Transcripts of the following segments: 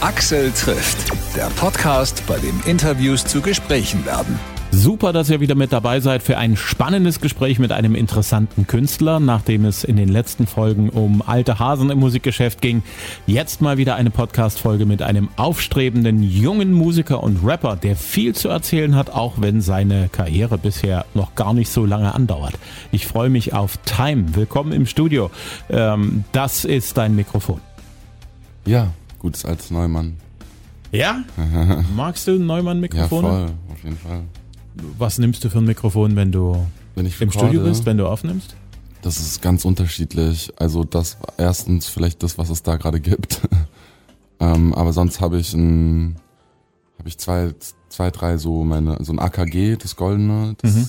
Axel trifft, der Podcast, bei dem Interviews zu Gesprächen werden. Super, dass ihr wieder mit dabei seid für ein spannendes Gespräch mit einem interessanten Künstler, nachdem es in den letzten Folgen um alte Hasen im Musikgeschäft ging. Jetzt mal wieder eine Podcast-Folge mit einem aufstrebenden jungen Musiker und Rapper, der viel zu erzählen hat, auch wenn seine Karriere bisher noch gar nicht so lange andauert. Ich freue mich auf Time. Willkommen im Studio. Ähm, das ist dein Mikrofon. Ja, gutes altes Neumann. Ja? Magst du ein Neumann-Mikrofon? Ja, voll, auf jeden Fall. Was nimmst du für ein Mikrofon, wenn du Wenn ich im Studio bist, wenn du aufnimmst? Das ist ganz unterschiedlich. Also das erstens vielleicht das, was es da gerade gibt. ähm, aber sonst habe ich ein, habe ich zwei, zwei, drei so meine, so ein AKG, das Goldene. Das, Mhm.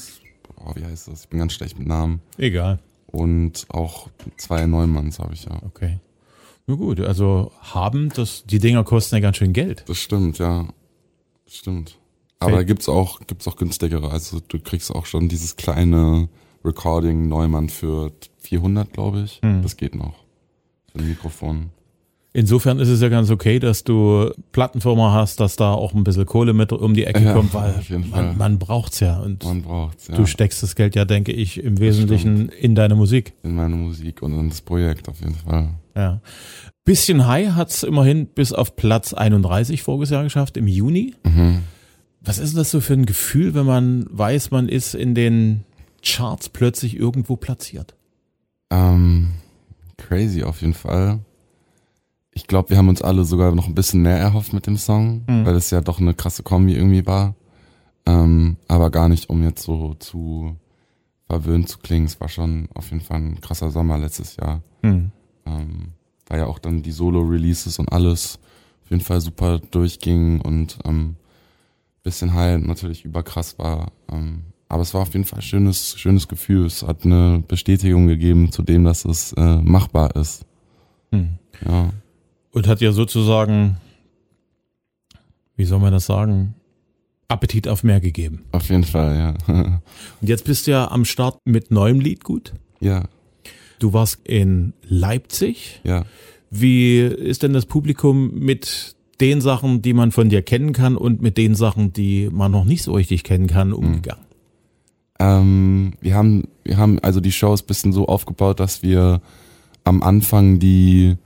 oh, wie heißt das? Ich bin ganz schlecht mit Namen. Egal. Und auch zwei Neumanns habe ich ja. Okay. Na gut, also haben, das, die Dinger kosten ja ganz schön Geld. Das stimmt, ja. Das stimmt. Aber da gibt's auch, gibt's auch günstigere. Also du kriegst auch schon dieses kleine Recording Neumann für 400, glaube ich. Hm. Das geht noch. Für ein Mikrofon. Insofern ist es ja ganz okay, dass du Plattenfirma hast, dass da auch ein bisschen Kohle mit um die Ecke Ja, kommt, weil man, man braucht's ja. Und Man braucht's, ja. du steckst das Geld ja, denke ich, im Wesentlichen in deine Musik. in meine Musik und in das Projekt auf jeden Fall. Ja. Bisschen High hat's immerhin bis auf Platz 31 voriges Jahr geschafft, im Juni. Mhm. Was ist denn das so für ein Gefühl, wenn man weiß, man ist in den Charts plötzlich irgendwo platziert? Ähm, crazy auf jeden Fall. Ich glaube, wir haben uns alle sogar noch ein bisschen mehr erhofft mit dem Song, Mhm. weil es ja doch eine krasse Kombi irgendwie war. Ähm, aber gar nicht, um jetzt so zu verwöhnt zu klingen. Es war schon auf jeden Fall ein krasser Sommer letztes Jahr. Hm. Ähm, weil ja auch dann die Solo-Releases und alles auf jeden Fall super durchging und ähm, bisschen halt natürlich überkrass war. Ähm, aber es war auf jeden Fall ein schönes, schönes Gefühl. Es hat eine Bestätigung gegeben zu dem, dass es äh, machbar ist. Hm. Ja. Und hat ja sozusagen, wie soll man das sagen, Appetit auf mehr gegeben. Auf jeden Fall, ja. Und jetzt bist du ja am Start mit neuem Lied gut. ja, Du warst in Leipzig. ja. Wie ist denn das Publikum mit den Sachen, die man von dir kennen kann und mit den Sachen, die man noch nicht so richtig kennen kann, umgegangen? Ähm, wir haben, wir haben also die Shows bisschen so aufgebaut, dass wir am Anfang die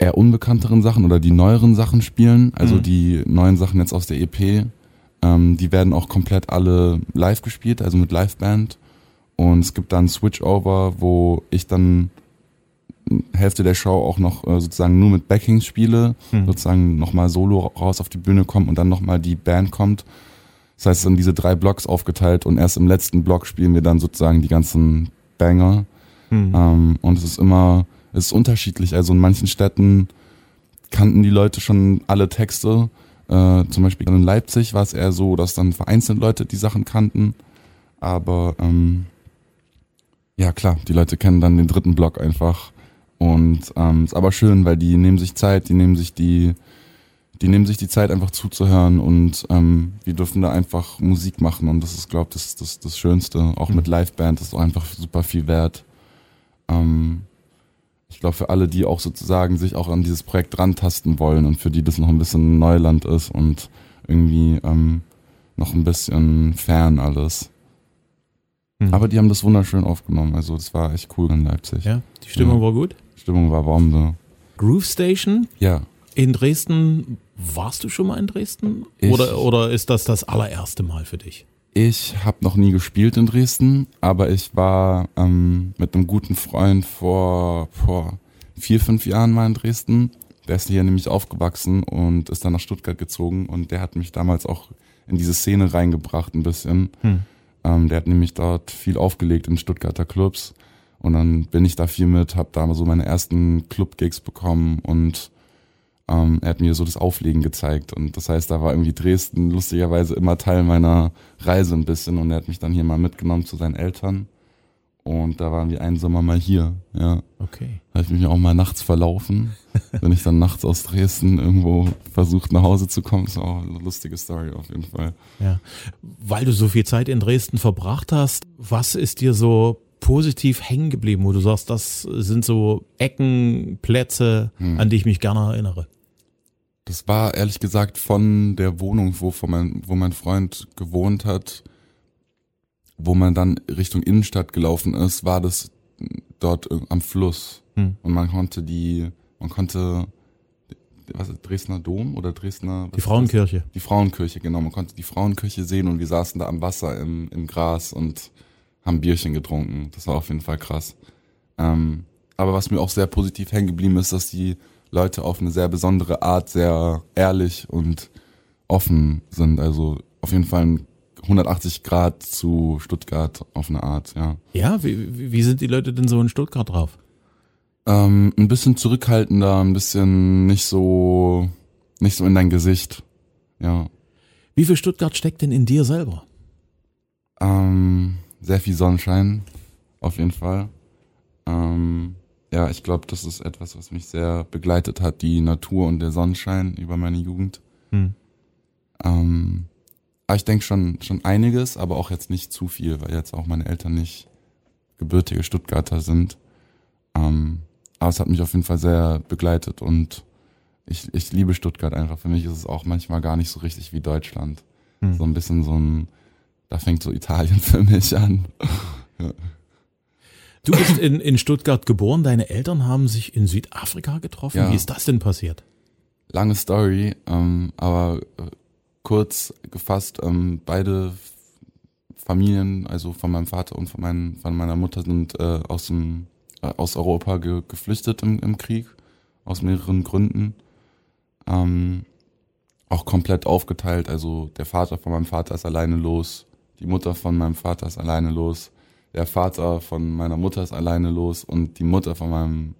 eher unbekannteren Sachen oder die neueren Sachen spielen, also Mhm. die neuen Sachen jetzt aus der EP. Ähm, die werden auch komplett alle live gespielt, also mit Liveband. Und es gibt dann Switchover, wo ich dann Hälfte der Show auch noch äh, sozusagen nur mit Backings spiele, Mhm. sozusagen nochmal solo raus auf die Bühne kommt und dann nochmal die Band kommt. Das heißt, es sind diese drei Blocks aufgeteilt und erst im letzten Block spielen wir dann sozusagen die ganzen Banger. Hm. Ähm, und es ist immer, es ist unterschiedlich. Also in manchen Städten kannten die Leute schon alle Texte. Äh, zum Beispiel in Leipzig war es eher so, dass dann vereinzelt Leute die Sachen kannten. Aber ähm, ja klar, die Leute kennen dann den dritten Block einfach. Und ähm, ist aber schön, weil die nehmen sich Zeit, die nehmen sich die, die nehmen sich die Zeit einfach zuzuhören und ähm, wir dürfen da einfach Musik machen und das ist, glaube ich, das, das, das Schönste. Auch mit Liveband ist auch einfach super viel wert. Ähm, ich glaube, für alle, die auch sozusagen sich auch an dieses Projekt rantasten wollen und für die das noch ein bisschen Neuland ist und irgendwie ähm, noch ein bisschen fern alles. Hm. Aber die haben das wunderschön aufgenommen. Also das war echt cool in Leipzig. ja, die Stimmung Ja. war gut. Stimmung war Bombe. Groove Station Ja. in Dresden. Warst du schon mal in Dresden? Ich- Oder, oder ist das das allererste Mal für dich? Ich habe noch nie gespielt in Dresden, aber ich war ähm, mit einem guten Freund vor, vor vier, fünf Jahren mal in Dresden. Der ist hier nämlich aufgewachsen und ist dann nach Stuttgart gezogen und der hat mich damals auch in diese Szene reingebracht ein bisschen. Hm. Ähm, der hat nämlich dort viel aufgelegt in Stuttgarter Clubs und dann bin ich da viel mit, habe da so meine ersten Club-Gigs bekommen und ähm, er hat mir so das Auflegen gezeigt und das heißt, da war irgendwie Dresden lustigerweise immer Teil meiner Reise ein bisschen und er hat mich dann hier mal mitgenommen zu seinen Eltern und da waren wir einen Sommer mal hier, ja. Okay. Habe ich mich auch mal nachts verlaufen. Bin ich dann nachts aus Dresden irgendwo versucht nach Hause zu kommen. Ist auch eine lustige Story auf jeden Fall. Ja. Weil du so viel Zeit in Dresden verbracht hast, was ist dir so positiv hängen geblieben, wo du sagst, das sind so Ecken, Plätze, Hm. an die ich mich gerne erinnere? Das war ehrlich gesagt von der Wohnung, wo, von mein, wo mein Freund gewohnt hat, wo man dann Richtung Innenstadt gelaufen ist, war das dort am Fluss. Hm. Und man konnte die, man konnte, was ist, Dresdner Dom oder Dresdner? Die? Frauenkirche. Die Frauenkirche, genau. Man konnte die Frauenkirche sehen und wir saßen da am Wasser im, im Gras und haben Bierchen getrunken. Das war auf jeden Fall krass. Ähm, aber was mir auch sehr positiv hängen geblieben ist, dass die Leute auf eine sehr besondere Art sehr ehrlich und offen sind. Also auf jeden Fall ein 180 Grad zu Stuttgart auf eine Art, ja. Ja, wie, wie- sind die Leute denn so in Stuttgart drauf? Ähm, ein bisschen zurückhaltender, ein bisschen nicht so, nicht so in dein Gesicht, ja. Wie viel Stuttgart steckt denn in dir selber? Ähm, sehr viel Sonnenschein, auf jeden Fall. Ähm, ja, ich glaube, das ist etwas, was mich sehr begleitet hat, die Natur und der Sonnenschein über meine Jugend. Hm. Ähm, aber ich denke schon, schon einiges, aber auch jetzt nicht zu viel, weil jetzt auch meine Eltern nicht gebürtige Stuttgarter sind. Ähm, aber es hat mich auf jeden Fall sehr begleitet und ich, ich liebe Stuttgart einfach. Für mich ist es auch manchmal gar nicht so richtig wie Deutschland. Hm. So ein bisschen so ein, da fängt so Italien für mich an. Du bist in, in Stuttgart geboren, deine Eltern haben sich in Südafrika getroffen. Ja. Wie ist das denn passiert? Lange Story, ähm, aber äh, kurz gefasst, ähm, beide Familien, also von meinem Vater und von, meinen, von meiner Mutter, sind äh, aus, dem, äh, aus Europa ge geflüchtet im, im Krieg, aus mehreren Gründen. Ähm, auch komplett aufgeteilt, also der Vater von meinem Vater ist alleine los, die Mutter von meinem Vater ist alleine los, der Vater von meiner Mutter ist alleine los und die Mutter von meinem,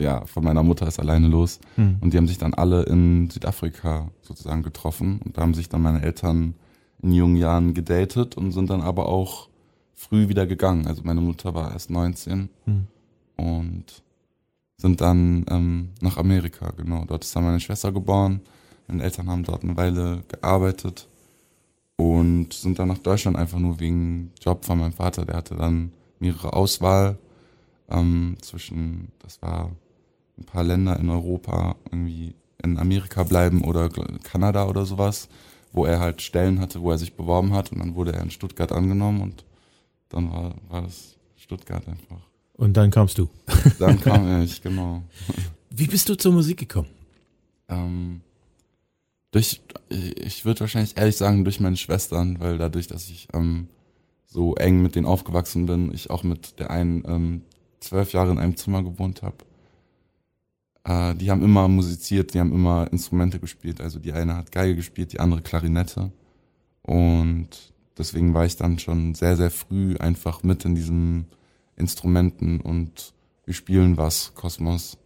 ja, von meiner Mutter ist alleine los. Hm. Und die haben sich dann alle in Südafrika sozusagen getroffen. Und da haben sich dann meine Eltern in jungen Jahren gedatet und sind dann aber auch früh wieder gegangen. Also meine Mutter war erst 19 Hm. und sind dann ähm, nach Amerika, genau. Dort ist dann meine Schwester geboren. Meine Eltern haben dort eine Weile gearbeitet und sind dann nach Deutschland einfach nur wegen Job von meinem Vater. Der hatte dann mehrere Auswahl ähm, zwischen, das war ein paar Länder in Europa, irgendwie in Amerika bleiben oder Kanada oder sowas, wo er halt Stellen hatte, wo er sich beworben hat und dann wurde er in Stuttgart angenommen und dann war, war das Stuttgart einfach. Und dann kamst du. Dann kam ich, genau. Wie bist du zur Musik gekommen? Ähm, durch, ich würde wahrscheinlich ehrlich sagen, durch meine Schwestern, weil dadurch, dass ich ähm, so eng mit denen aufgewachsen bin, ich auch mit der einen ähm, zwölf Jahre in einem Zimmer gewohnt habe. Äh, die haben immer musiziert, die haben immer Instrumente gespielt. Also die eine hat Geige gespielt, die andere Klarinette. Und deswegen war ich dann schon sehr, sehr früh einfach mit in diesen Instrumenten und wir spielen was, Kosmos.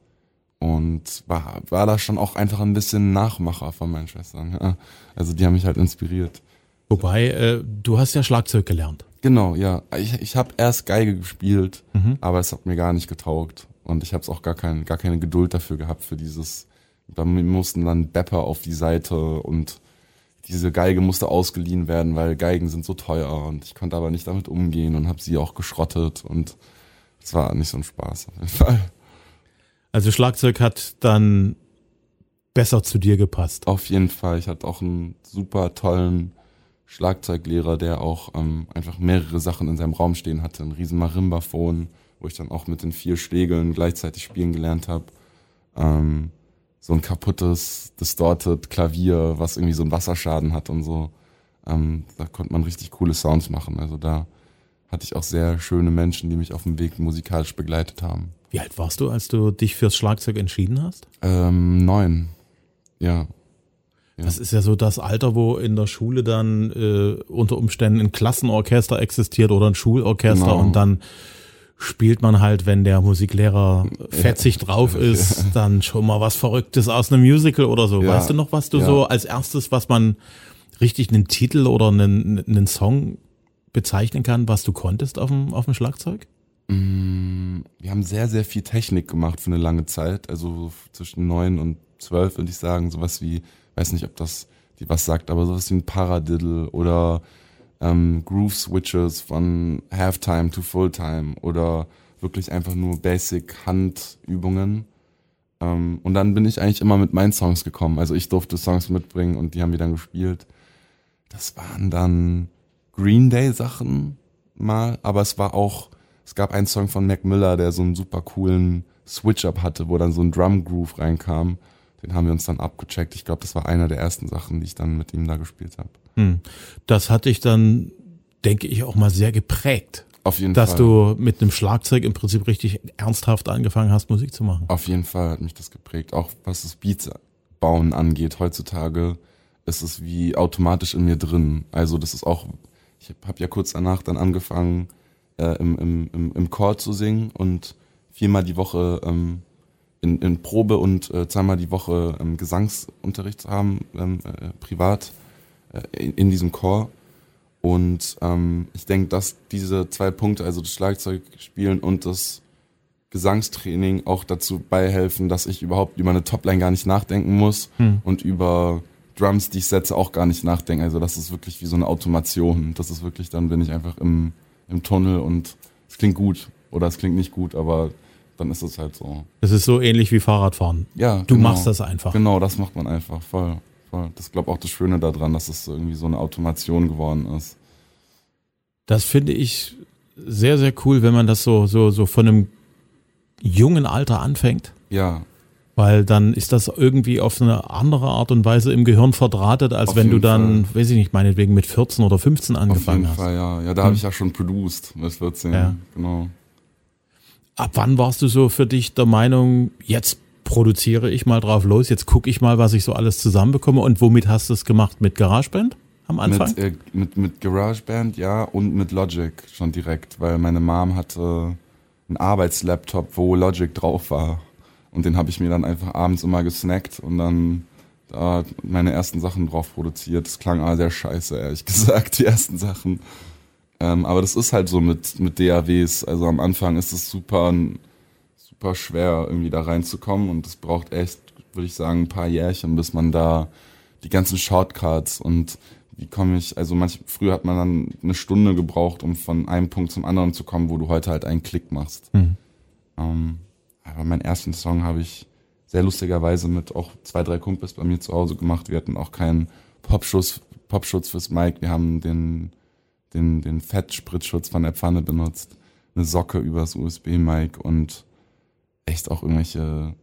Und war, war da schon auch einfach ein bisschen Nachmacher von meinen Schwestern. Ja. Also die haben mich halt inspiriert. Wobei, äh, du hast ja Schlagzeug gelernt. Genau, ja. Ich, ich habe erst Geige gespielt, Mhm. aber es hat mir gar nicht getaugt. Und ich habe auch gar, kein, gar keine Geduld dafür gehabt, für dieses. Da mussten dann Bepper auf die Seite und diese Geige musste ausgeliehen werden, weil Geigen sind so teuer und ich konnte aber nicht damit umgehen und habe sie auch geschrottet und es war nicht so ein Spaß auf jeden Fall. Also Schlagzeug hat dann besser zu dir gepasst. Auf jeden Fall. Ich hatte auch einen super tollen Schlagzeuglehrer, der auch ähm, einfach mehrere Sachen in seinem Raum stehen hatte. Ein riesen Marimbaphon, wo ich dann auch mit den vier Schlägeln gleichzeitig spielen gelernt habe. Ähm, so ein kaputtes, distorted Klavier, was irgendwie so einen Wasserschaden hat und so. Ähm, da konnte man richtig coole Sounds machen. Also da hatte ich auch sehr schöne Menschen, die mich auf dem Weg musikalisch begleitet haben. Wie alt warst du, als du dich fürs Schlagzeug entschieden hast? Ähm, neun. Ja. Ja. Das ist ja so das Alter, wo in der Schule dann äh, unter Umständen ein Klassenorchester existiert oder ein Schulorchester Genau. und dann spielt man halt, wenn der Musiklehrer fetzig drauf ist, dann schon mal was Verrücktes aus einem Musical oder so. Ja. Weißt du noch, was du Ja. so als erstes, was man richtig einen Titel oder einen, einen Song bezeichnen kann, was du konntest auf dem, auf dem Schlagzeug? Mm, Wir haben sehr, sehr viel Technik gemacht für eine lange Zeit. Also zwischen neun und zwölf würde ich sagen. Sowas wie, weiß nicht, ob das die was sagt, aber sowas wie ein Paradiddle oder ähm, Groove Switches von Halftime to Fulltime oder wirklich einfach nur Basic Handübungen. Ähm, und dann bin ich eigentlich immer mit meinen Songs gekommen. Also ich durfte Songs mitbringen und die haben wir dann gespielt. Das waren dann Green Day Sachen mal, aber es war auch, es gab einen Song von Mac Miller, der so einen super coolen Switch-Up hatte, wo dann so ein Drum Groove reinkam. Den haben wir uns dann abgecheckt. Ich glaube, das war einer der ersten Sachen, die ich dann mit ihm da gespielt habe. Hm. Das hatte ich dann, denke ich, auch mal sehr geprägt. Auf jeden dass Fall. du mit einem Schlagzeug im Prinzip richtig ernsthaft angefangen hast, Musik zu machen. Auf jeden Fall hat mich das geprägt. Auch was das Beats bauen angeht. Heutzutage ist es wie automatisch in mir drin. Also das ist auch, ich habe ja kurz danach dann angefangen, äh, im, im, im, im Chor zu singen und viermal die Woche ähm, in, in Probe und äh, zweimal die Woche ähm, Gesangsunterricht zu haben, ähm, äh, privat äh, in, in diesem Chor. Und ähm, ich denke, dass diese zwei Punkte, also das Schlagzeugspielen und das Gesangstraining auch dazu beihelfen, dass ich überhaupt über eine Topline gar nicht nachdenken muss Hm. und über Drums, die ich setze, auch gar nicht nachdenken. Also das ist wirklich wie so eine Automation. Das ist wirklich, dann bin ich einfach im, im Tunnel und es klingt gut oder es klingt nicht gut, aber dann ist es halt so. Es ist so ähnlich wie Fahrradfahren. Ja, Du genau. machst das einfach. Genau, das macht man einfach voll. voll. Das ist, glaube auch das Schöne daran, dass es irgendwie so eine Automation geworden ist. Das finde ich sehr, sehr cool, wenn man das so, so, so von einem jungen Alter anfängt. Ja, Weil dann ist das irgendwie auf eine andere Art und Weise im Gehirn verdrahtet, als Auf wenn du dann, weiß ich nicht, meinetwegen mit 14 oder 15 auf angefangen jeden hast. Fall, ja. Ja, da Hm. habe ich ja schon produced mit 14. Ja. Genau. Ab wann warst du so für dich der Meinung, jetzt produziere ich mal drauf los, jetzt gucke ich mal, was ich so alles zusammenbekomme und womit hast du es gemacht? Mit GarageBand am Anfang? Mit, äh, mit, mit GarageBand, ja, und mit Logic schon direkt, weil meine Mom hatte einen Arbeitslaptop, wo Logic drauf war. Und den habe ich mir dann einfach abends immer gesnackt und dann da meine ersten Sachen drauf produziert. Das klang aber sehr scheiße, ehrlich gesagt, die ersten Sachen. Ähm, aber das ist halt so mit, mit DAWs. Also am Anfang ist es super, super schwer, irgendwie da reinzukommen und es braucht echt, würde ich sagen, ein paar Jährchen, bis man da die ganzen Shortcuts und wie komme ich, also manch, früher hat man dann eine Stunde gebraucht, um von einem Punkt zum anderen zu kommen, wo du heute halt einen Klick machst. Mhm. Ähm, aber meinen ersten Song habe ich sehr lustigerweise mit auch zwei, drei Kumpels bei mir zu Hause gemacht. Wir hatten auch keinen Popschutz, Popschutz fürs Mic. Wir haben den, den, den Fettspritzschutz von der Pfanne benutzt. Eine Socke übers USB-Mic und echt auch irgendwelche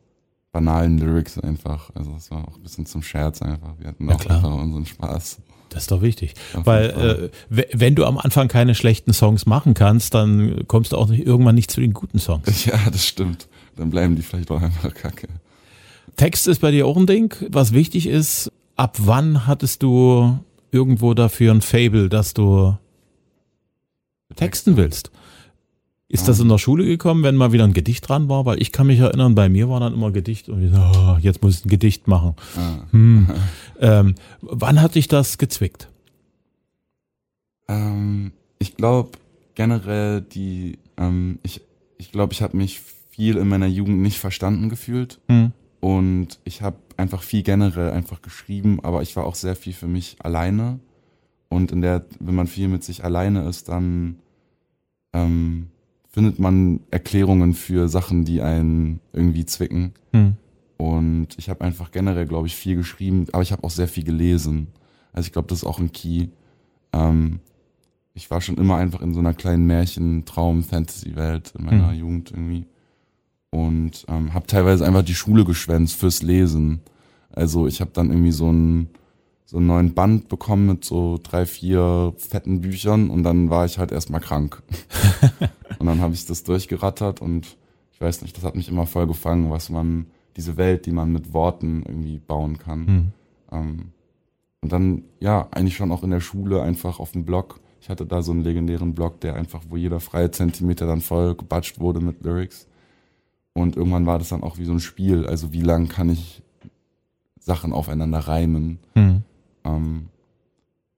banalen Lyrics einfach. Also es war auch ein bisschen zum Scherz einfach. Wir hatten auch klar. einfach unseren Spaß. Das ist doch wichtig. Auf Weil äh, wenn du am Anfang keine schlechten Songs machen kannst, dann kommst du auch nicht, irgendwann nicht zu den guten Songs. Ja, das stimmt. Dann bleiben die vielleicht auch einfach kacke. Text ist bei dir auch ein Ding. Was wichtig ist, ab wann hattest du irgendwo dafür ein Fable, dass du texten willst? Ist das in der Schule gekommen, wenn mal wieder ein Gedicht dran war? Weil ich kann mich erinnern, bei mir war dann immer Gedicht und ich so, oh, jetzt muss ich ein Gedicht machen. Ah. Hm. ähm, wann hat dich das gezwickt? Ähm, ich glaube generell die, ähm, ich, ich glaube, ich habe mich viel in meiner Jugend nicht verstanden gefühlt Hm. und ich habe einfach viel generell einfach geschrieben, aber ich war auch sehr viel für mich alleine und in der, wenn man viel mit sich alleine ist, dann ähm, findet man Erklärungen für Sachen, die einen irgendwie zwicken. Hm. Und ich habe einfach generell, glaube ich, viel geschrieben, aber ich habe auch sehr viel gelesen. Also ich glaube, das ist auch ein Key. Ähm, ich war schon immer einfach in so einer kleinen Märchen-Traum-Fantasy-Welt in meiner Hm. Jugend irgendwie. Und ähm, habe teilweise einfach die Schule geschwänzt fürs Lesen. Also ich habe dann irgendwie so einen, so einen neuen Band bekommen mit so drei, vier fetten Büchern und dann war ich halt erstmal krank. und dann habe ich das durchgerattert und ich weiß nicht, das hat mich immer voll gefangen, was man, diese Welt, die man mit Worten irgendwie bauen kann. Hm. Ähm, und dann, ja, eigentlich schon auch in der Schule einfach auf dem Blog. Ich hatte da so einen legendären Blog, der einfach, wo jeder freie Zentimeter dann voll gebatscht wurde mit Lyrics. Und irgendwann war das dann auch wie so ein Spiel. Also wie lang kann ich Sachen aufeinander reimen? Hm. Ähm,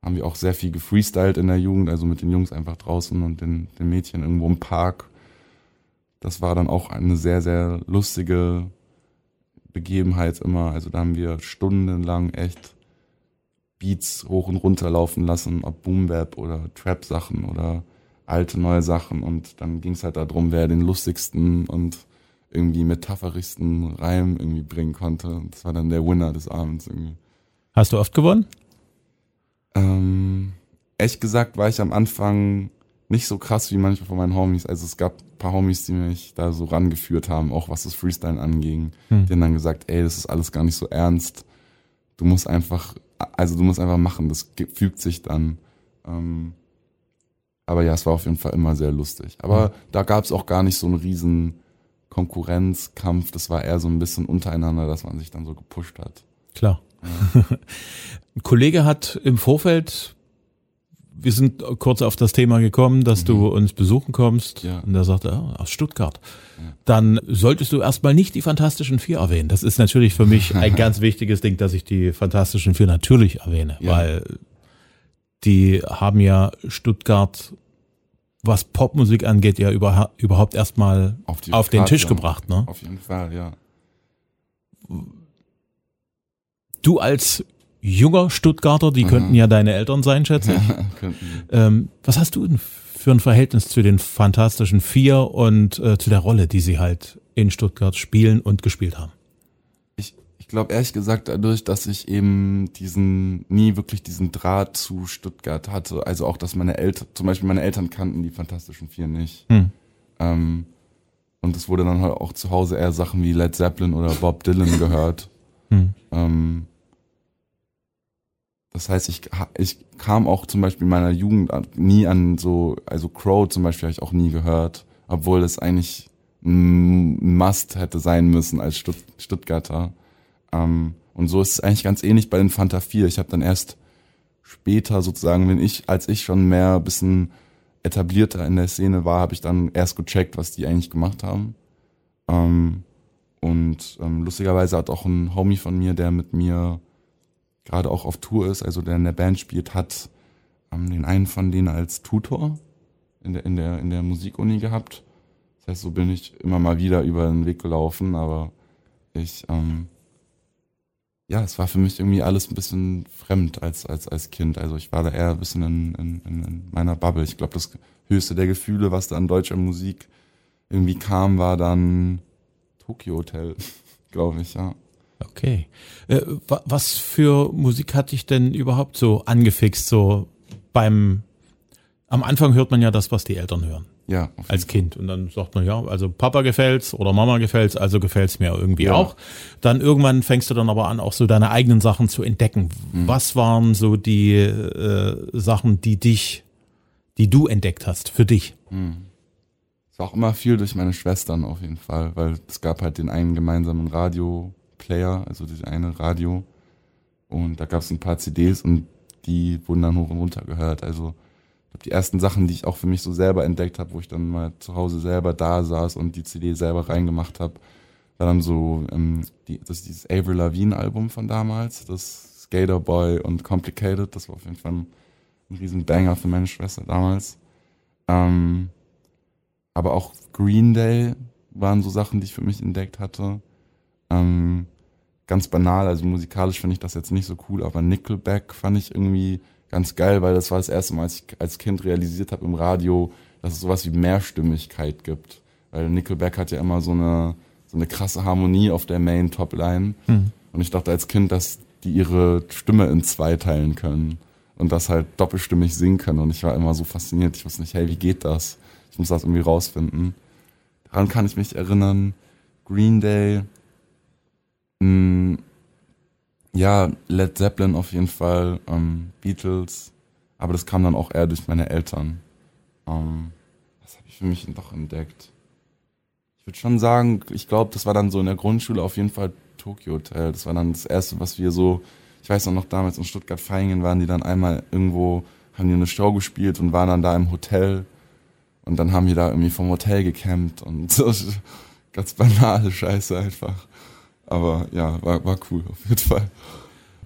haben wir auch sehr viel gefreestylt in der Jugend, also mit den Jungs einfach draußen und den, den Mädchen irgendwo im Park. Das war dann auch eine sehr, sehr lustige Begebenheit immer. Also da haben wir stundenlang echt Beats hoch und runter laufen lassen, ob Boomweb oder Trap-Sachen oder alte, neue Sachen. Und dann ging es halt darum, wer den lustigsten und irgendwie metaphorischsten Reim irgendwie bringen konnte. Und das war dann der Winner des Abends irgendwie. Hast du oft gewonnen? Ähm, ehrlich gesagt war ich am Anfang nicht so krass wie manche von meinen Homies. Also es gab ein paar Homies, die mich da so rangeführt haben, auch was das Freestyle anging. Hm. Die haben dann gesagt, ey, das ist alles gar nicht so ernst. Du musst einfach, also du musst einfach machen, das fügt sich dann. Ähm, aber ja, es war auf jeden Fall immer sehr lustig. Aber hm. da gab es auch gar nicht so einen riesen Konkurrenzkampf. Das war eher so ein bisschen untereinander, dass man sich dann so gepusht hat. Klar. Ja. Ein Kollege hat im Vorfeld wir sind kurz auf das Thema gekommen, dass mhm. du uns besuchen kommst. Ja. Und er sagte, oh, aus Stuttgart. Ja. Dann solltest du erstmal nicht die Fantastischen Vier erwähnen. Das ist natürlich für mich ein ganz wichtiges Ding, dass ich die Fantastischen Vier natürlich erwähne, weil die haben ja Stuttgart, was Popmusik angeht, ja über, überhaupt erstmal auf, auf den Tisch gebracht. Ne? Auf jeden Fall, ja. Du als junger Stuttgarter, die mhm. könnten ja deine Eltern sein, schätze ich. ähm, was hast du denn für ein Verhältnis zu den Fantastischen Vier und äh, zu der Rolle, die sie halt in Stuttgart spielen und gespielt haben? Ich, glaube ehrlich gesagt dadurch, dass ich eben diesen, nie wirklich diesen Draht zu Stuttgart hatte. Also auch, dass meine Eltern, zum Beispiel meine Eltern kannten die Fantastischen Vier nicht. Hm. Ähm, und es wurde dann halt auch zu Hause eher Sachen wie Led Zeppelin oder Bob Dylan gehört. Hm. Ähm, das heißt, ich, ich kam auch zum Beispiel in meiner Jugend nie an so, also Crow zum Beispiel habe ich auch nie gehört, obwohl das eigentlich ein Must hätte sein müssen als Stutt Stuttgarter. Ähm, und so ist es eigentlich ganz ähnlich bei den Fanta 4. Ich habe dann erst später sozusagen, wenn ich, als ich schon mehr ein bisschen etablierter in der Szene war, habe ich dann erst gecheckt, was die eigentlich gemacht haben. Ähm, und ähm, lustigerweise hat auch ein Homie von mir, der mit mir gerade auch auf Tour ist, also der in der Band spielt, hat ähm, den einen von denen als Tutor in der, in der, in der Musikuni gehabt. Das heißt, so bin ich immer mal wieder über den Weg gelaufen, aber ich, ähm, ja, es war für mich irgendwie alles ein bisschen fremd als, als, als Kind. Also ich war da eher ein bisschen in, in, in meiner Bubble. Ich glaube, das höchste der Gefühle, was da an deutscher Musik irgendwie kam, war dann Tokyo Hotel, glaube ich, ja. Okay. Äh, was für Musik hat dich denn überhaupt so angefixt? So beim, am Anfang hört man ja das, was die Eltern hören. Ja. Als Kind. Und dann sagt man, ja, also Papa gefällt's oder Mama gefällt's, also gefällt's mir irgendwie ja. auch. Dann irgendwann fängst du dann aber an, auch so deine eigenen Sachen zu entdecken. Mhm. Was waren so die äh, Sachen, die dich, die du entdeckt hast, für dich? Mhm. Es war auch immer viel durch meine Schwestern auf jeden Fall, weil es gab halt den einen gemeinsamen Radio, Player, also das eine Radio. Und da gab es ein paar CDs und die wurden dann hoch und runter gehört. Also die ersten Sachen, die ich auch für mich so selber entdeckt habe, wo ich dann mal zu Hause selber da saß und die CD selber reingemacht habe, war dann so ähm, die, das dieses Avril Lavigne Album von damals, das Skater Boy und Complicated. Das war auf jeden Fall ein, ein riesen Banger für meine Schwester damals. Ähm, aber auch Green Day waren so Sachen, die ich für mich entdeckt hatte. Ähm, ganz banal, also musikalisch finde ich das jetzt nicht so cool, aber Nickelback fand ich irgendwie ganz geil, weil das war das erste Mal, als ich als Kind realisiert habe im Radio, dass es sowas wie Mehrstimmigkeit gibt. Weil Nickelback hat ja immer so eine, so eine krasse Harmonie auf der Main Topline. Mhm. Und ich dachte als Kind, dass die ihre Stimme in zwei teilen können und das halt doppelstimmig singen können. Und ich war immer so fasziniert. Ich wusste nicht, hey, wie geht das? Ich muss das irgendwie rausfinden. Daran kann ich mich erinnern. Green Day, Mm, ja, Led Zeppelin auf jeden Fall, ähm, Beatles, aber das kam dann auch eher durch meine Eltern. Ähm, was habe ich für mich doch entdeckt? Ich würde schon sagen, ich glaube, das war dann so in der Grundschule auf jeden Fall Tokyo Hotel. Das war dann das erste, was wir so, ich weiß auch noch damals in Stuttgart-Feingen waren die dann einmal irgendwo, haben die eine Show gespielt und waren dann da im Hotel. Und dann haben wir da irgendwie vom Hotel gecampt und so ganz banale Scheiße einfach. Aber ja, war, war cool auf jeden Fall.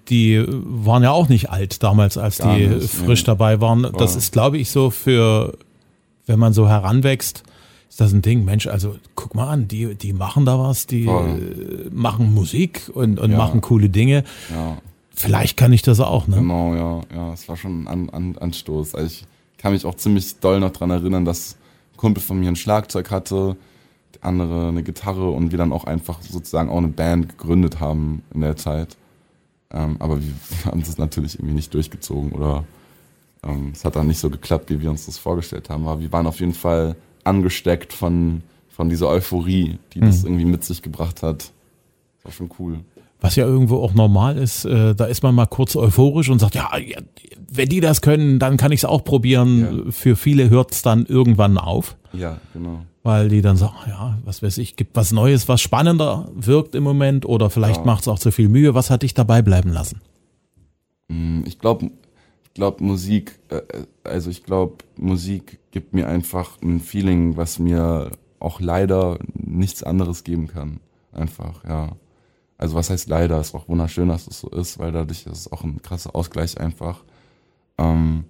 Die waren ja auch nicht alt damals, als Gar die nicht, frisch nee. dabei waren. War. Das ist, glaube ich, so für, wenn man so heranwächst, ist das ein Ding, Mensch, also guck mal an, die, die machen da was, die Voll. machen Musik und, und ja. machen coole Dinge. Ja. vielleicht kann ich das auch, ne? Genau, ja, ja, es war schon ein An An Anstoß. Also ich kann mich auch ziemlich doll noch dran erinnern, dass ein Kumpel von mir ein Schlagzeug hatte, andere eine Gitarre und wir dann auch einfach sozusagen auch eine Band gegründet haben in der Zeit. Ähm, aber wir haben das natürlich irgendwie nicht durchgezogen oder ähm, es hat dann nicht so geklappt, wie wir uns das vorgestellt haben. Aber wir waren auf jeden Fall angesteckt von, von dieser Euphorie, die das Mhm. irgendwie mit sich gebracht hat. Das war schon cool. Was ja irgendwo auch normal ist, äh, da ist man mal kurz euphorisch und sagt, ja, ja, wenn die das können, dann kann ich es auch probieren. Für viele hört es dann irgendwann auf, Ja, genau. weil die dann sagen, ja, was weiß ich, gibt was Neues, was spannender wirkt im Moment oder vielleicht Ja. macht es auch zu viel Mühe. Was hat dich dabei bleiben lassen? Mm, Ich glaube, ich glaube Musik, äh, also ich glaube Musik gibt mir einfach ein Feeling, was mir auch leider nichts anderes geben kann. Einfach, ja. Also was heißt leider? Ist auch wunderschön, dass es so ist, weil dadurch ist es auch ein krasser Ausgleich einfach. Ähm,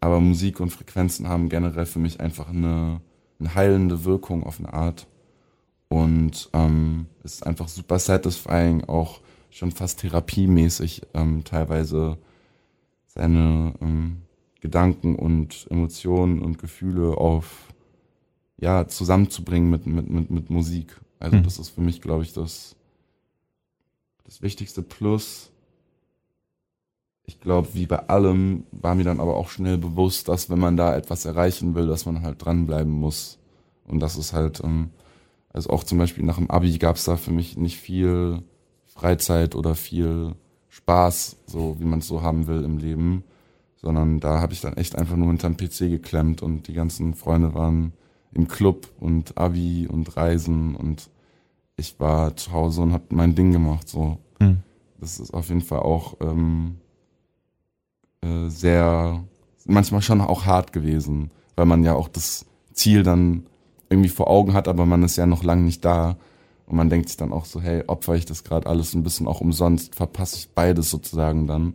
aber Musik und Frequenzen haben generell für mich einfach eine, eine heilende Wirkung auf eine Art. Und ähm, es ist einfach super satisfying, auch schon fast therapiemäßig ähm, teilweise seine ähm, Gedanken und Emotionen und Gefühle auf ja zusammenzubringen mit mit mit, mit Musik. Also Hm. das ist für mich, glaube ich, das das wichtigste Plus. Ich glaube, wie bei allem war mir dann aber auch schnell bewusst, dass wenn man da etwas erreichen will, dass man halt dranbleiben muss. Und das ist halt, ähm, also auch zum Beispiel nach dem Abi gab es da für mich nicht viel Freizeit oder viel Spaß, so wie man es so haben will im Leben, sondern da habe ich dann echt einfach nur hinterm PC geklemmt und die ganzen Freunde waren im Club und Abi und Reisen und ich war zu Hause und habe mein Ding gemacht. So, Hm. das ist auf jeden Fall auch ähm, äh, sehr, manchmal schon auch hart gewesen, weil man ja auch das Ziel dann irgendwie vor Augen hat, aber man ist ja noch lange nicht da. Und man denkt sich dann auch so, hey, opfer ich das gerade alles ein bisschen auch umsonst, verpasse ich beides sozusagen dann.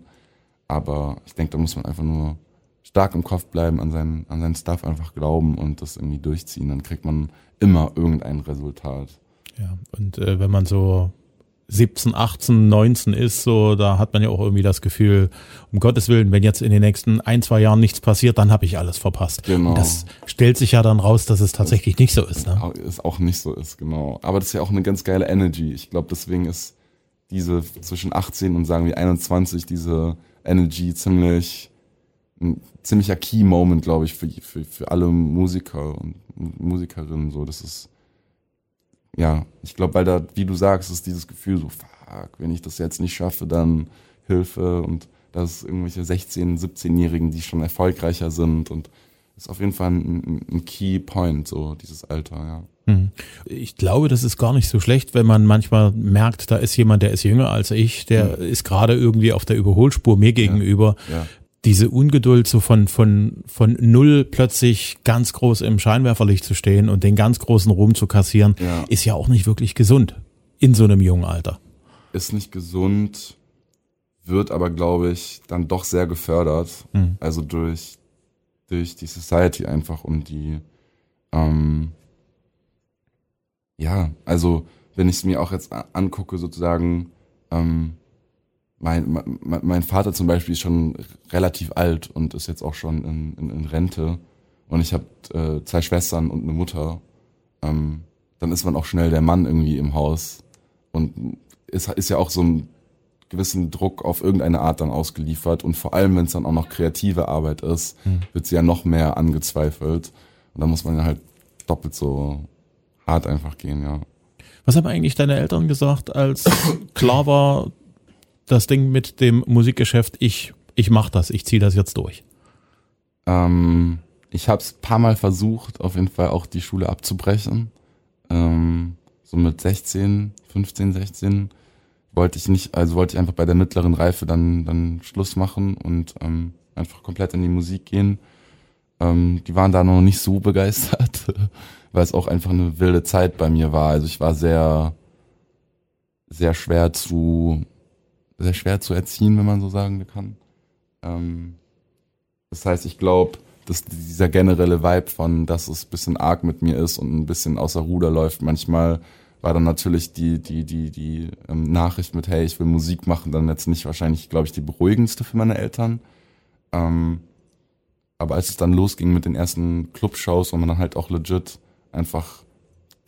Aber ich denke, da muss man einfach nur stark im Kopf bleiben, an seinen, an seinen Stuff einfach glauben und das irgendwie durchziehen. Dann kriegt man immer irgendein Resultat. Ja, und äh, wenn man so 17, 18, 19 ist, so, da hat man ja auch irgendwie das Gefühl, um Gottes Willen, wenn jetzt in den nächsten ein, zwei Jahren nichts passiert, dann habe ich alles verpasst. Genau. Und das stellt sich ja dann raus, dass es tatsächlich nicht so ist. Ne? Ist auch nicht so ist, genau. Aber das ist ja auch eine ganz geile Energy. Ich glaube, deswegen ist diese zwischen 18 und sagen wir 21, diese Energy ziemlich, ein ziemlicher Key-Moment, glaube ich, für, für, für alle Musiker und Musikerinnen. So, das ist, ja, ich glaube, weil da, wie du sagst, ist dieses Gefühl so, fuck, wenn ich das jetzt nicht schaffe, dann Hilfe und das ist irgendwelche 16-, 17-Jährigen, die schon erfolgreicher sind und ist auf jeden Fall ein, ein Key Point, so dieses Alter, ja. Hm. Ich glaube, das ist gar nicht so schlecht, wenn man manchmal merkt, da ist jemand, der ist jünger als ich, der ist gerade irgendwie auf der Überholspur mir gegenüber. Ja, Diese Ungeduld, so von, von, von null plötzlich ganz groß im Scheinwerferlicht zu stehen und den ganz großen Ruhm zu kassieren, Ja. ist ja auch nicht wirklich gesund in so einem jungen Alter. ist nicht gesund, wird aber, glaube ich, dann doch sehr gefördert. Mhm. Also durch, durch die Society einfach und die, ähm, ja, also wenn ich es mir auch jetzt angucke, sozusagen, ähm, mein, mein, mein Vater zum Beispiel ist schon relativ alt und ist jetzt auch schon in, in, in Rente. Und ich habe äh, zwei Schwestern und eine Mutter. Ähm, dann ist man auch schnell der Mann irgendwie im Haus. Und ist, ist ja auch so ein gewissen Druck auf irgendeine Art dann ausgeliefert. Und vor allem, wenn es dann auch noch kreative Arbeit ist, wird sie ja noch mehr angezweifelt. Und da muss man ja halt doppelt so hart einfach gehen, ja. Was haben eigentlich deine Eltern gesagt, als klar war, das Ding mit dem Musikgeschäft, ich, ich mach das, ich ziehe das jetzt durch? Ähm, ich habe es paar Mal versucht, auf jeden Fall auch die Schule abzubrechen. Ähm, so mit 16, 15, 16 wollte ich nicht, also wollte ich einfach bei der mittleren Reife dann dann Schluss machen und ähm, einfach komplett in die Musik gehen. Ähm, die waren da noch nicht so begeistert, weil es auch einfach eine wilde Zeit bei mir war. Also ich war sehr sehr schwer zu sehr schwer zu erziehen, wenn man so sagen kann. Ähm, das heißt, ich glaube, dass dieser generelle Vibe von, dass es ein bisschen arg mit mir ist und ein bisschen außer Ruder läuft, manchmal war dann natürlich die, die, die, die ähm, Nachricht mit, hey, ich will Musik machen, dann jetzt nicht wahrscheinlich, glaube ich, die beruhigendste für meine Eltern. Ähm, aber als es dann losging mit den ersten Clubshows, wo man dann halt auch legit einfach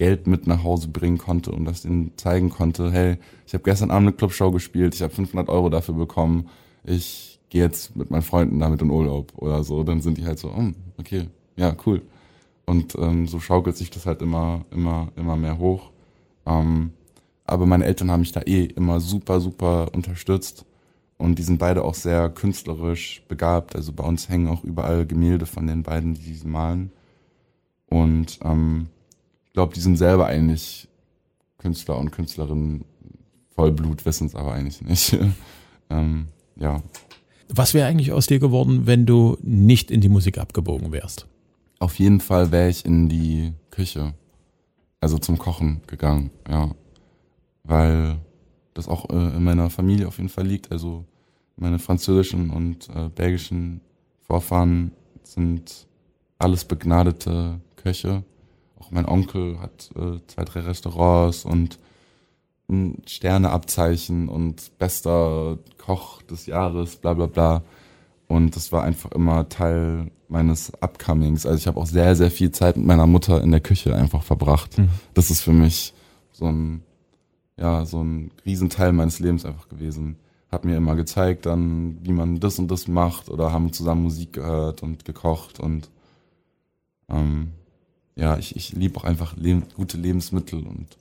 Geld mit nach Hause bringen konnte und das ihnen zeigen konnte, hey, ich habe gestern Abend eine Clubshow gespielt, ich habe 500 Euro dafür bekommen, ich gehe jetzt mit meinen Freunden damit in Urlaub oder so, dann sind die halt so, hm, okay, ja, cool. Und ähm, so schaukelt sich das halt immer, immer, immer mehr hoch. Ähm, aber meine Eltern haben mich da eh immer super, super unterstützt. Und die sind beide auch sehr künstlerisch begabt. Also bei uns hängen auch überall Gemälde von den beiden, die sie malen. Und ähm, glaube, die sind selber eigentlich Künstler und Künstlerinnen Vollblut, wissen es aber eigentlich nicht. ähm, ja. Was wäre eigentlich aus dir geworden, wenn du nicht in die Musik abgebogen wärst? Auf jeden Fall wäre ich in die Küche, also zum Kochen gegangen, ja. Weil das auch äh, in meiner Familie auf jeden Fall liegt. Also meine französischen und äh, belgischen Vorfahren sind alles begnadete Köche. Auch mein Onkel hat äh, zwei, drei Restaurants und ein Sterneabzeichen und bester Koch des Jahres, bla bla bla. Und das war einfach immer Teil meines Upcomings. Also ich habe auch sehr, sehr viel Zeit mit meiner Mutter in der Küche einfach verbracht. Mhm. Das ist für mich so ein, ja, so ein Riesenteil meines Lebens einfach gewesen. Hat mir immer gezeigt dann, wie man das und das macht oder haben zusammen Musik gehört und gekocht und ähm, ja, ich, ich liebe auch einfach le gute Lebensmittel und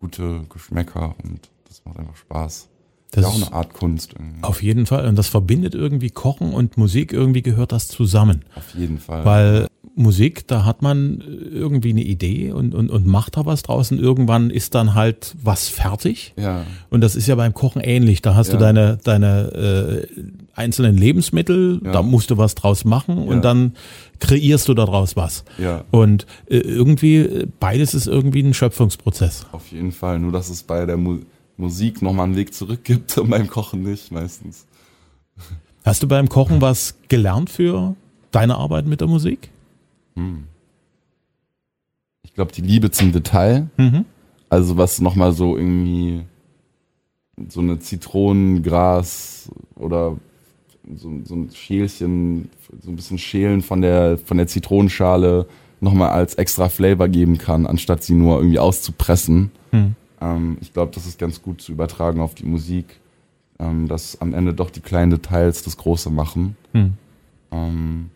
gute Geschmäcker und das macht einfach Spaß. Das ist auch eine Art Kunst. Irgendwie. Auf jeden Fall. Und das verbindet irgendwie Kochen und Musik, irgendwie gehört das zusammen. Auf jeden Fall. Weil Musik, da hat man irgendwie eine Idee und, und, und macht da was draußen. Irgendwann ist dann halt was fertig. Ja. Und das ist ja beim Kochen ähnlich. Da hast ja. du deine, deine äh, einzelnen Lebensmittel, ja. da musst du was draus machen ja. und dann kreierst du daraus was. Ja. Und äh, irgendwie, beides ist irgendwie ein Schöpfungsprozess. Auf jeden Fall. Nur, dass es bei der Musik Musik nochmal einen Weg zurück gibt und beim Kochen nicht meistens. Hast du beim Kochen was gelernt für deine Arbeit mit der Musik? Hm. Ich glaube, die Liebe zum Detail. Mhm. Also was nochmal so irgendwie so eine Zitronengras oder so, so, ein Schälchen, so ein bisschen Schälen von der, von der Zitronenschale nochmal als extra Flavor geben kann, anstatt sie nur irgendwie auszupressen. Mhm. Ähm, ich glaube, das ist ganz gut zu übertragen auf die Musik, ähm, dass am Ende doch die kleinen Details das Große machen. Hm. Ähm,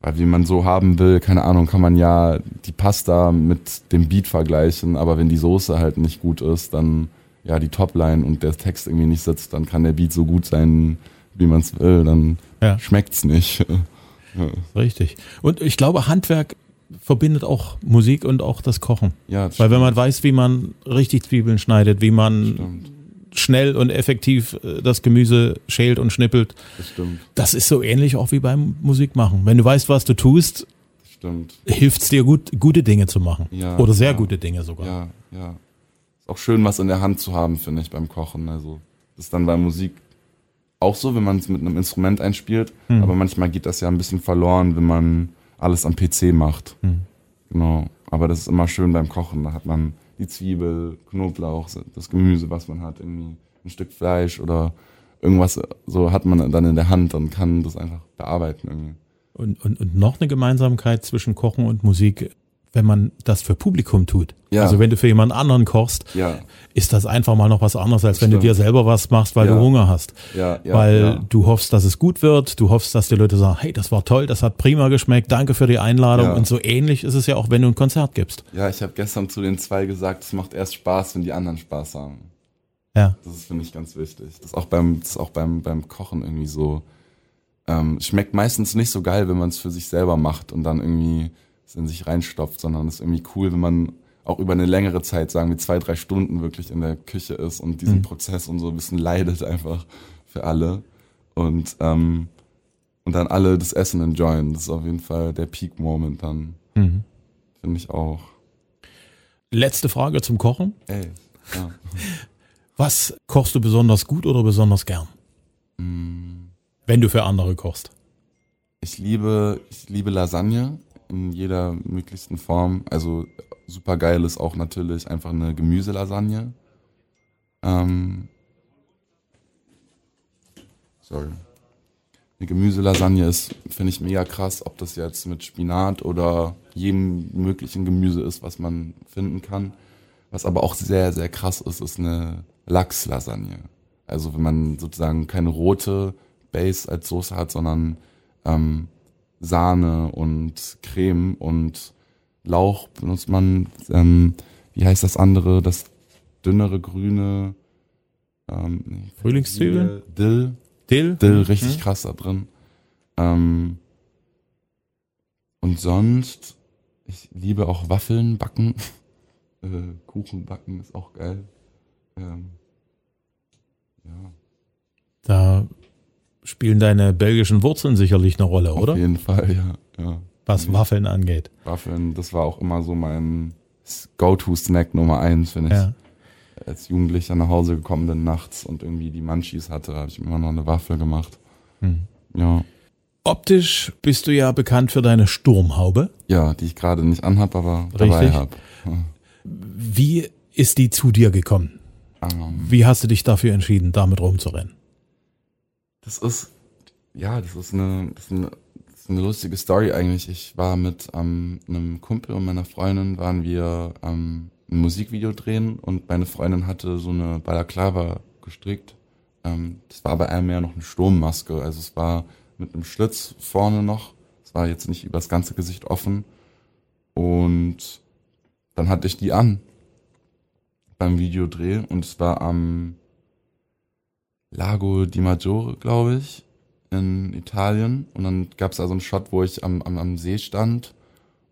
weil wie man so haben will, keine Ahnung, kann man ja die Pasta mit dem Beat vergleichen, aber wenn die Soße halt nicht gut ist, dann ja die Topline und der Text irgendwie nicht sitzt, dann kann der Beat so gut sein, wie man es will, dann ja. schmeckt's nicht. ja. Richtig. Und ich glaube, Handwerk verbindet auch Musik und auch das Kochen. Ja, das Weil stimmt. wenn man weiß, wie man richtig Zwiebeln schneidet, wie man stimmt. schnell und effektiv äh, das Gemüse schält und schnippelt, das, das ist so ähnlich auch wie beim Musikmachen. Wenn du weißt, was du tust, hilft es dir gut, gute Dinge zu machen. Ja, Oder sehr ja. gute Dinge sogar. Ja, ja. Ist auch schön, was in der Hand zu haben, finde ich, beim Kochen. Also, das ist dann bei Musik auch so, wenn man es mit einem Instrument einspielt. Hm. Aber manchmal geht das ja ein bisschen verloren, wenn man alles am PC macht. Mhm. Genau. Aber das ist immer schön beim Kochen. Da hat man die Zwiebel, Knoblauch, das Gemüse, was man hat, irgendwie ein Stück Fleisch oder irgendwas, so hat man dann in der Hand und kann das einfach bearbeiten irgendwie. Und, und, und noch eine Gemeinsamkeit zwischen Kochen und Musik wenn man das für Publikum tut. Ja. Also wenn du für jemand anderen kochst, ja. ist das einfach mal noch was anderes, als wenn du dir selber was machst, weil ja. du Hunger hast. Weil du hoffst, dass es gut wird, du hoffst, dass die Leute sagen, hey, das war toll, das hat prima geschmeckt, danke für die Einladung. Und so ähnlich ist es ja auch, wenn du ein Konzert gibst. Ja, ich habe gestern zu den zwei gesagt, es macht erst Spaß, wenn die anderen Spaß haben. Ja. Das ist, finde ich, ganz wichtig. Das ist auch beim, das auch beim, beim Kochen irgendwie so. Ähm, schmeckt meistens nicht so geil, wenn man es für sich selber macht und dann irgendwie in sich reinstopft, sondern es ist irgendwie cool, wenn man auch über eine längere Zeit, sagen wir zwei, drei Stunden wirklich in der Küche ist und diesen mhm. Prozess und so ein bisschen leidet einfach für alle. Und, ähm, und dann alle das Essen enjoyen. Das ist auf jeden Fall der Peak-Moment dann. Mhm. Finde ich auch. Letzte Frage zum Kochen. Ey, ja. Was kochst du besonders gut oder besonders gern? Mm. Wenn du für andere kochst. Ich liebe, ich liebe Lasagne in jeder möglichsten Form. Also super geil ist auch natürlich einfach eine Gemüselasagne. Ähm, sorry. Eine Gemüselasagne ist, finde ich, mega krass, ob das jetzt mit Spinat oder jedem möglichen Gemüse ist, was man finden kann. Was aber auch sehr, sehr krass ist, ist eine Lachslasagne. Also wenn man sozusagen keine rote Base als Soße hat, sondern ähm, Sahne und Creme und Lauch benutzt man, ähm, wie heißt das andere, das dünnere grüne ähm, Frühlingszwiebeln? Dill. Dill? Dill, richtig mhm. krass da drin. Ähm, und sonst, ich liebe auch Waffeln backen. äh, Kuchen backen ist auch geil. Ähm, ja. Da spielen deine belgischen Wurzeln sicherlich eine Rolle, oder? Auf jeden Fall, ja. ja. Was Waffeln angeht. Waffeln, das war auch immer so mein Go-To-Snack Nummer eins, wenn ich ja. als Jugendlicher nach Hause gekommen bin nachts und irgendwie die Munchies hatte, habe ich immer noch eine Waffel gemacht. Hm. Ja. Optisch bist du ja bekannt für deine Sturmhaube. Ja, die ich gerade nicht anhab, aber Richtig. dabei habe. Ja. Wie ist die zu dir gekommen? Um, ähm. Wie hast du dich dafür entschieden, damit rumzurennen? Das ist, ja, das ist eine, das ist eine, das ist eine lustige Story eigentlich. Ich war mit ähm, einem Kumpel und meiner Freundin, waren wir ähm, ein Musikvideo drehen und meine Freundin hatte so eine Balaklava gestrickt. Ähm, das war aber eher mehr noch eine Sturmmaske. Also es war mit einem Schlitz vorne noch. Es war jetzt nicht übers ganze Gesicht offen. Und dann hatte ich die an beim Videodreh und es war am Lago di Maggiore, glaube ich, in Italien. Und dann gab es so einen Shot, wo ich am, am, am See stand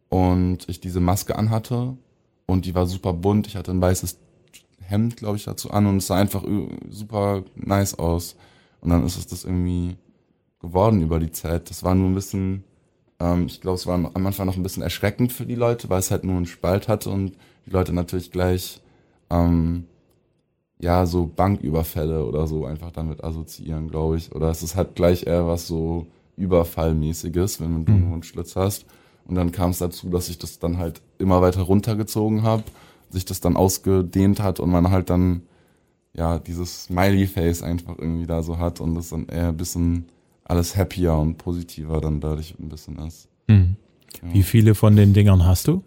und ich diese Maske anhatte und die war super bunt. Ich hatte ein weißes Hemd, glaube ich, dazu an und es sah einfach super nice aus. Und dann ist es das irgendwie geworden über die Zeit. Das war nur ein bisschen, ähm, ich glaube, es war am Anfang noch ein bisschen erschreckend für die Leute, weil es halt nur einen Spalt hatte und die Leute natürlich gleich ähm, ja, so Banküberfälle oder so einfach damit assoziieren, glaube ich. Oder es ist halt gleich eher was so Überfallmäßiges, wenn du nur einen Schlitz hast. Und dann kam es dazu, dass ich das dann halt immer weiter runtergezogen habe, sich das dann ausgedehnt hat und man halt dann ja dieses Smiley-Face einfach irgendwie da so hat und das dann eher ein bisschen alles happier und positiver dann dadurch ein bisschen ist. Mhm. Ja. Wie viele von den Dingern hast du?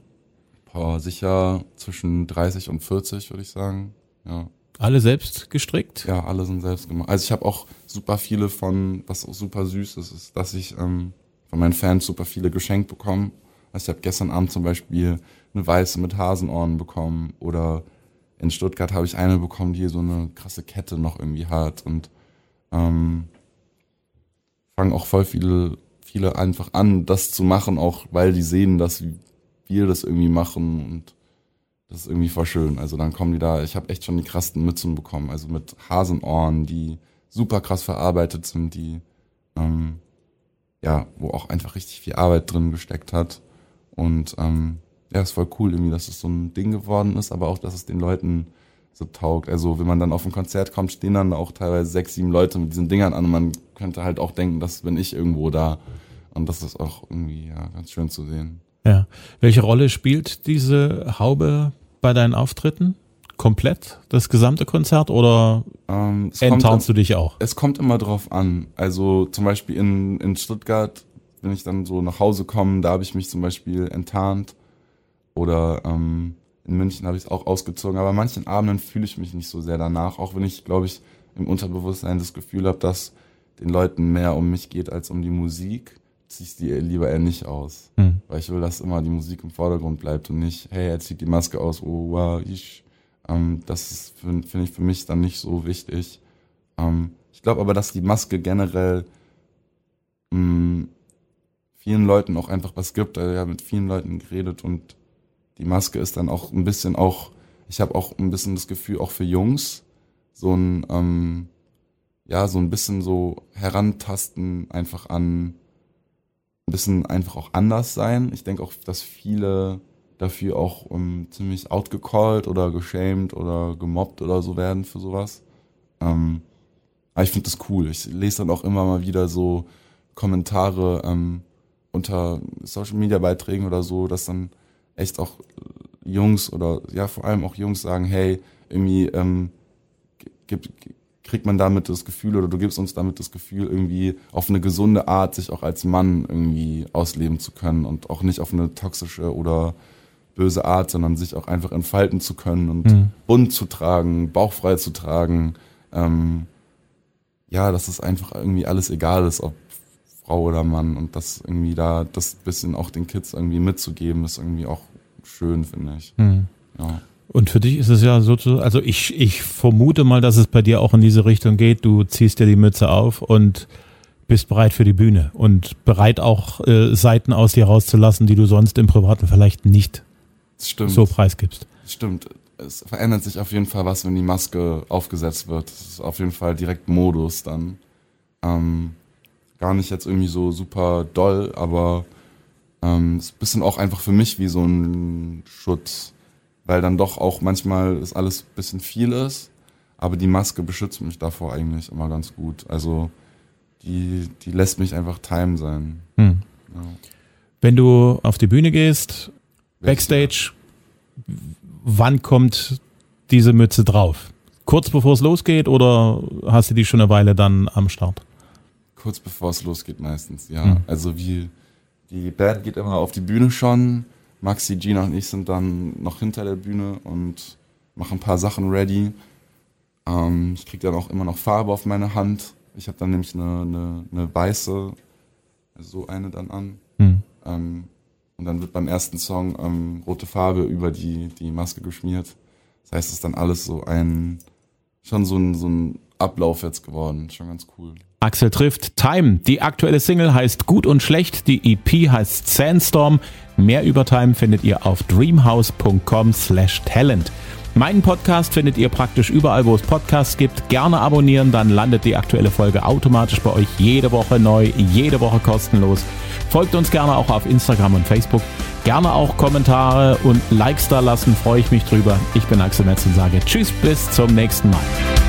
Boah, sicher zwischen 30 und 40, würde ich sagen. Ja. Alle selbst gestrickt? Ja, alle sind selbst gemacht. Also ich habe auch super viele von, was auch super süß ist, ist, dass ich ähm, von meinen Fans super viele geschenkt bekomme. Also ich habe gestern Abend zum Beispiel eine weiße mit Hasenohren bekommen oder in Stuttgart habe ich eine bekommen, die so eine krasse Kette noch irgendwie hat und ähm, fangen auch voll viele, viele einfach an, das zu machen, auch weil die sehen, dass wir das irgendwie machen und das ist irgendwie voll schön. Also dann kommen die da, ich habe echt schon die krassen Mützen bekommen, also mit Hasenohren, die super krass verarbeitet sind, die ähm, ja, wo auch einfach richtig viel Arbeit drin gesteckt hat. Und ähm, ja, ist voll cool irgendwie, dass es so ein Ding geworden ist, aber auch, dass es den Leuten so taugt. Also wenn man dann auf ein Konzert kommt, stehen dann auch teilweise sechs, sieben Leute mit diesen Dingern an und man könnte halt auch denken, das bin ich irgendwo da. Und das ist auch irgendwie ja, ganz schön zu sehen. Ja. Welche Rolle spielt diese Haube bei deinen Auftritten? Komplett das gesamte Konzert oder ähm, enttarnst du dich auch? Es kommt immer drauf an. Also zum Beispiel in, in Stuttgart, wenn ich dann so nach Hause komme, da habe ich mich zum Beispiel enttarnt. Oder ähm, in München habe ich es auch ausgezogen. Aber an manchen Abenden fühle ich mich nicht so sehr danach, auch wenn ich, glaube ich, im Unterbewusstsein das Gefühl habe, dass den Leuten mehr um mich geht als um die Musik ziehe ich die lieber eher nicht aus. Mhm. Weil ich will, dass immer die Musik im Vordergrund bleibt und nicht, hey, er zieht die Maske aus, oh, wow, ich. Ähm, das finde find ich für mich dann nicht so wichtig. Ähm, ich glaube aber, dass die Maske generell mh, mm, vielen Leuten auch einfach was gibt. Ich habe mit vielen Leuten geredet und die Maske ist dann auch ein bisschen auch, ich habe auch ein bisschen das Gefühl, auch für Jungs, so ein, ähm, ja, so ein bisschen so herantasten einfach an ein bisschen einfach auch anders sein. Ich denke auch, dass viele dafür auch um, ziemlich outgecallt oder geschämt oder gemobbt oder so werden für sowas. Ähm, aber ich finde das cool. Ich lese dann auch immer mal wieder so Kommentare ähm, unter Social Media Beiträgen oder so, dass dann echt auch Jungs oder ja vor allem auch Jungs sagen, hey, irgendwie ähm, gibt, kriegt man damit das Gefühl oder du gibst uns damit das Gefühl, irgendwie auf eine gesunde Art sich auch als Mann irgendwie ausleben zu können und auch nicht auf eine toxische oder böse Art, sondern sich auch einfach entfalten zu können und mhm. bunt zu tragen, bauchfrei zu tragen. Ähm, ja, dass es einfach irgendwie alles egal ist, ob Frau oder Mann und das irgendwie da, das bisschen auch den Kids irgendwie mitzugeben, ist irgendwie auch schön, finde ich. Mhm. Ja. Und für dich ist es ja so, also ich, ich vermute mal, dass es bei dir auch in diese Richtung geht. Du ziehst dir die Mütze auf und bist bereit für die Bühne und bereit auch äh, Seiten aus dir rauszulassen, die du sonst im Privaten vielleicht nicht so preisgibst. Stimmt. Es verändert sich auf jeden Fall was, wenn die Maske aufgesetzt wird. Es ist auf jeden Fall direkt Modus dann. Ähm, gar nicht jetzt irgendwie so super doll, aber ähm, ist ein bisschen auch einfach für mich wie so ein Schutz, weil dann doch auch manchmal ist alles ein bisschen viel ist, aber die Maske beschützt mich davor eigentlich immer ganz gut. Also die, die lässt mich einfach time sein. Hm. Ja. Wenn du auf die Bühne gehst, Backstage, wann kommt diese Mütze drauf? Kurz bevor es losgeht oder hast du die schon eine Weile dann am Start? kurz bevor es losgeht meistens, ja. Mhm. Also wie die Band geht immer auf die Bühne schon. Maxi, Gina und ich sind dann noch hinter der Bühne und machen ein paar Sachen ready. Ähm, ich kriege dann auch immer noch Farbe auf meine Hand. Ich habe dann nämlich eine, eine, eine weiße, so eine dann an. Mhm. Ähm, und dann wird beim ersten Song ähm, rote Farbe über die, die Maske geschmiert. Das heißt, es ist dann alles so ein, schon so ein, so ein Ablauf jetzt geworden. Schon ganz cool. Axel trifft Time. Die aktuelle Single heißt Gut und Schlecht. Die EP heißt Sandstorm. Mehr über Time findet ihr auf dreamhouse.com slash talent. Meinen Podcast findet ihr praktisch überall, wo es Podcasts gibt. Gerne abonnieren, dann landet die aktuelle Folge automatisch bei euch jede Woche neu, jede Woche kostenlos. Folgt uns gerne auch auf Instagram und Facebook. Gerne auch Kommentare und Likes da lassen, freue ich mich drüber. Ich bin Axel Metz und sage Tschüss, bis zum nächsten Mal.